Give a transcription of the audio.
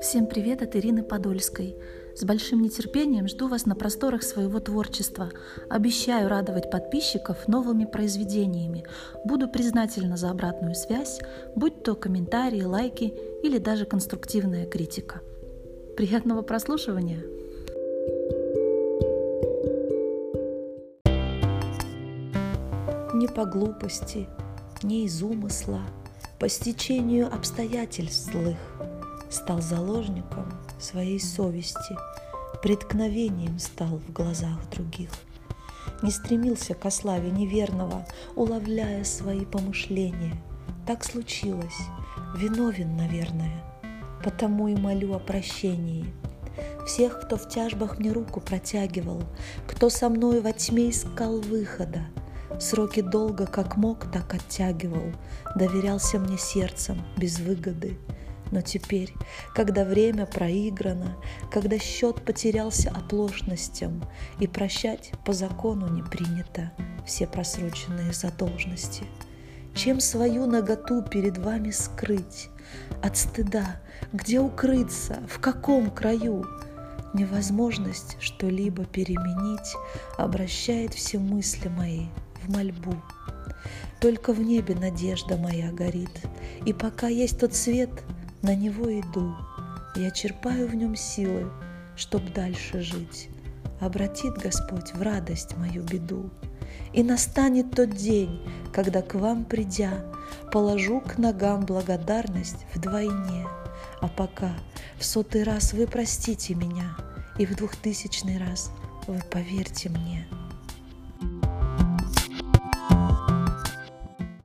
Всем привет от Ирины Подольской. С большим нетерпением жду вас на просторах своего творчества. Обещаю радовать подписчиков новыми произведениями. Буду признательна за обратную связь, будь то комментарии, лайки или даже конструктивная критика. Приятного прослушивания! Не по глупости, не из умысла, по стечению обстоятельств злых стал заложником своей совести, преткновением стал в глазах других. Не стремился к славе неверного, уловляя свои помышления. Так случилось, виновен, наверное, потому и молю о прощении. Всех, кто в тяжбах мне руку протягивал, кто со мной во тьме искал выхода, Сроки долго как мог, так оттягивал, доверялся мне сердцем без выгоды. Но теперь, когда время проиграно, когда счет потерялся оплошностям, и прощать по закону не принято все просроченные задолженности, чем свою наготу перед вами скрыть? От стыда, где укрыться, в каком краю? Невозможность что-либо переменить обращает все мысли мои в мольбу. Только в небе надежда моя горит, и пока есть тот свет, на него иду. Я черпаю в нем силы, чтоб дальше жить. Обратит Господь в радость мою беду. И настанет тот день, когда к вам придя, Положу к ногам благодарность вдвойне. А пока в сотый раз вы простите меня, И в двухтысячный раз вы поверьте мне –